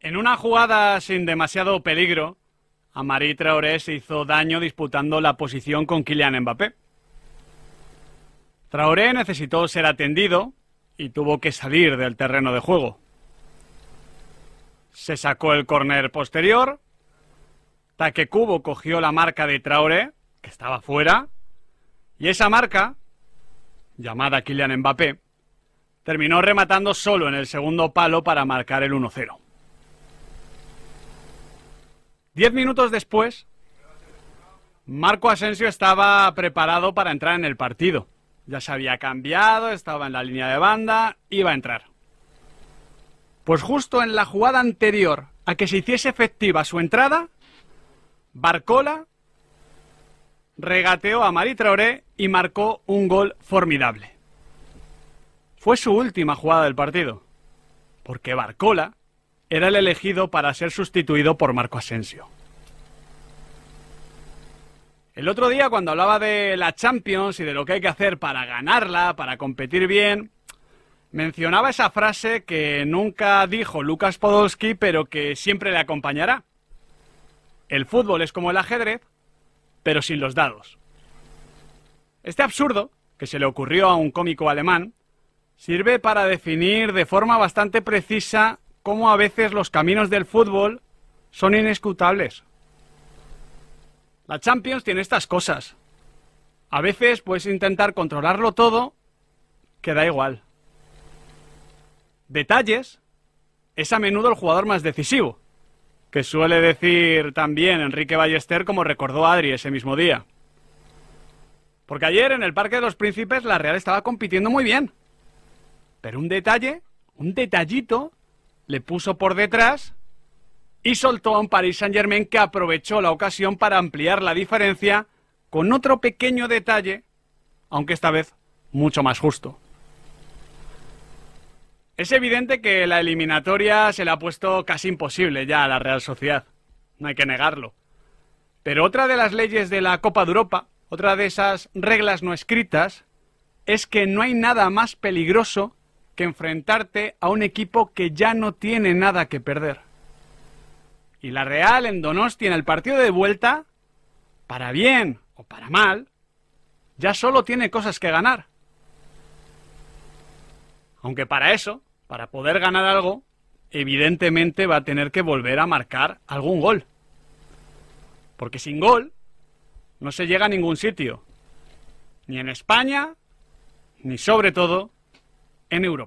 En una jugada sin demasiado peligro, Amari Traoré se hizo daño disputando la posición con Kylian Mbappé. Traoré necesitó ser atendido y tuvo que salir del terreno de juego. Se sacó el córner posterior. Taque Cubo cogió la marca de Traoré, que estaba fuera, y esa marca, llamada Kylian Mbappé, terminó rematando solo en el segundo palo para marcar el 1-0. Diez minutos después, Marco Asensio estaba preparado para entrar en el partido. Ya se había cambiado, estaba en la línea de banda, iba a entrar. Pues justo en la jugada anterior a que se hiciese efectiva su entrada, Barcola regateó a Mari Traoré y marcó un gol formidable. Fue su última jugada del partido, porque Barcola era el elegido para ser sustituido por Marco Asensio. El otro día, cuando hablaba de la Champions y de lo que hay que hacer para ganarla, para competir bien, mencionaba esa frase que nunca dijo Lucas Podolski, pero que siempre le acompañará. El fútbol es como el ajedrez, pero sin los dados. Este absurdo, que se le ocurrió a un cómico alemán, sirve para definir de forma bastante precisa cómo a veces los caminos del fútbol son inescrutables. La Champions tiene estas cosas. A veces puedes intentar controlarlo todo, que da igual. Detalles es a menudo el jugador más decisivo, que suele decir también Enrique Ballester como recordó Adri ese mismo día. Porque ayer en el Parque de los Príncipes la Real estaba compitiendo muy bien. Pero un detalle, un detallito, le puso por detrás y soltó a un Paris Saint-Germain que aprovechó la ocasión para ampliar la diferencia con otro pequeño detalle, aunque esta vez mucho más justo. Es evidente que la eliminatoria se le ha puesto casi imposible ya a la Real Sociedad. No hay que negarlo. Pero otra de las leyes de la Copa de Europa, otra de esas reglas no escritas, es que no hay nada más peligroso que enfrentarte a un equipo que ya no tiene nada que perder. Y la Real en Donosti en el partido de vuelta, para bien o para mal, ya solo tiene cosas que ganar. Aunque para eso para poder ganar algo, evidentemente va a tener que volver a marcar algún gol. Porque sin gol no se llega a ningún sitio. Ni en España, ni sobre todo en Europa.